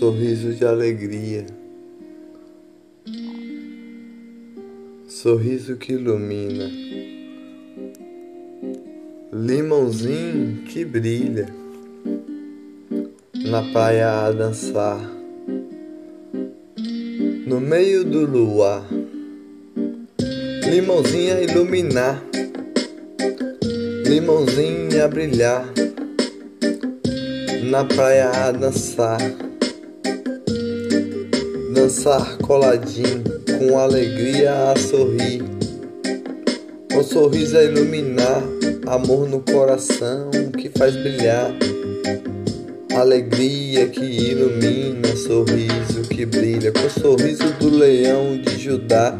sorriso de alegria, sorriso que ilumina, limãozinho que brilha. Na praia a dançar, no meio do luar, limãozinho a iluminar, limãozinho a brilhar. Na praia a dançar dançar coladinho, com alegria a sorrir. Com sorriso a iluminar, amor no coração que faz brilhar. Alegria que ilumina, sorriso que brilha, com sorriso do leão de Judá.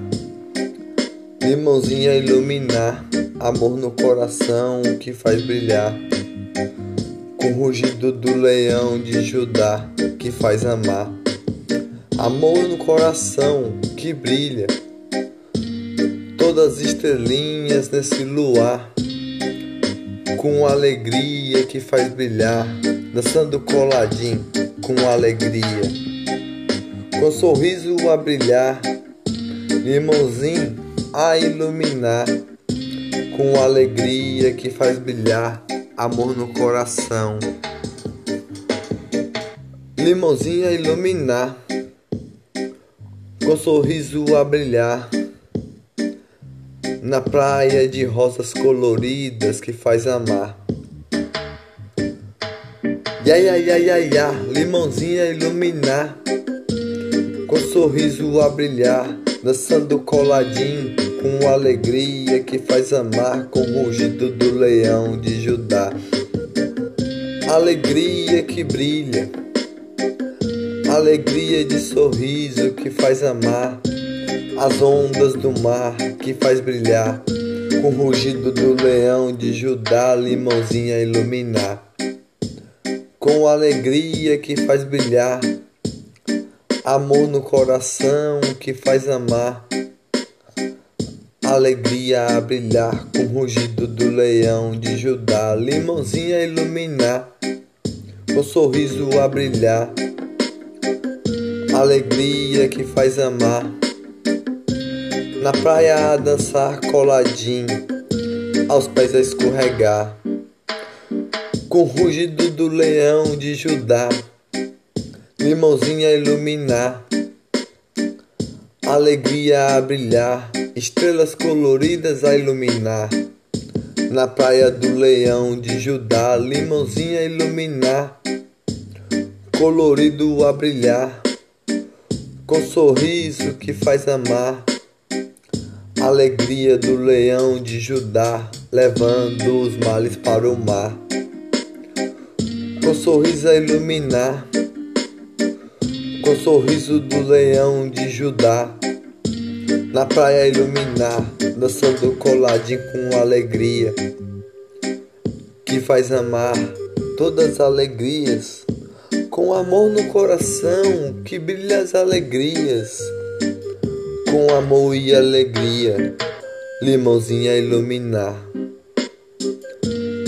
Limãozinho a iluminar, amor no coração que faz brilhar. Com rugido do leão de Judá que faz amar amor no coração que brilha, todas as estrelinhas nesse luar, com alegria que faz brilhar, dançando coladinho com alegria, com sorriso a brilhar, limãozinho a iluminar, com alegria que faz brilhar, amor no coração. Limãozinho a iluminar com sorriso a brilhar na praia de rosas coloridas que faz amar. Ya ya ya ya ya, limãozinho a iluminar, com sorriso a brilhar, dançando coladinho com alegria que faz amar, com o rugido do leão de Judá. Alegria que brilha alegria de sorriso que faz amar, as ondas do mar que faz brilhar, com o rugido do leão de Judá, limãozinha iluminar, com alegria que faz brilhar, amor no coração que faz amar, alegria a brilhar, com o rugido do leão de Judá, limãozinha iluminar, com sorriso a brilhar alegria que faz amar. Na praia a dançar coladinho, aos pés a escorregar. Com o rugido do leão de Judá, limãozinho a iluminar. Alegria a brilhar, estrelas coloridas a iluminar. Na praia do leão de Judá, limãozinho a iluminar. Colorido a brilhar com sorriso que faz amar, alegria do leão de Judá, levando os males para o mar, com sorriso a iluminar, com sorriso do leão de Judá, na praia iluminar, dançando coladinho com alegria, que faz amar todas as alegrias com amor no coração que brilha as alegrias, com amor e alegria, limãozinho a iluminar,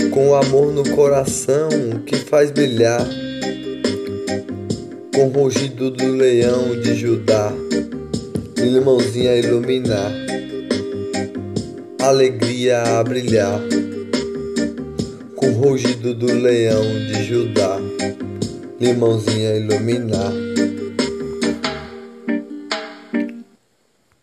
com amor no coração que faz brilhar, com rugido do leão de Judá, limãozinho a iluminar, alegria a brilhar, com rugido do leão de Judá limãozinho a iluminar.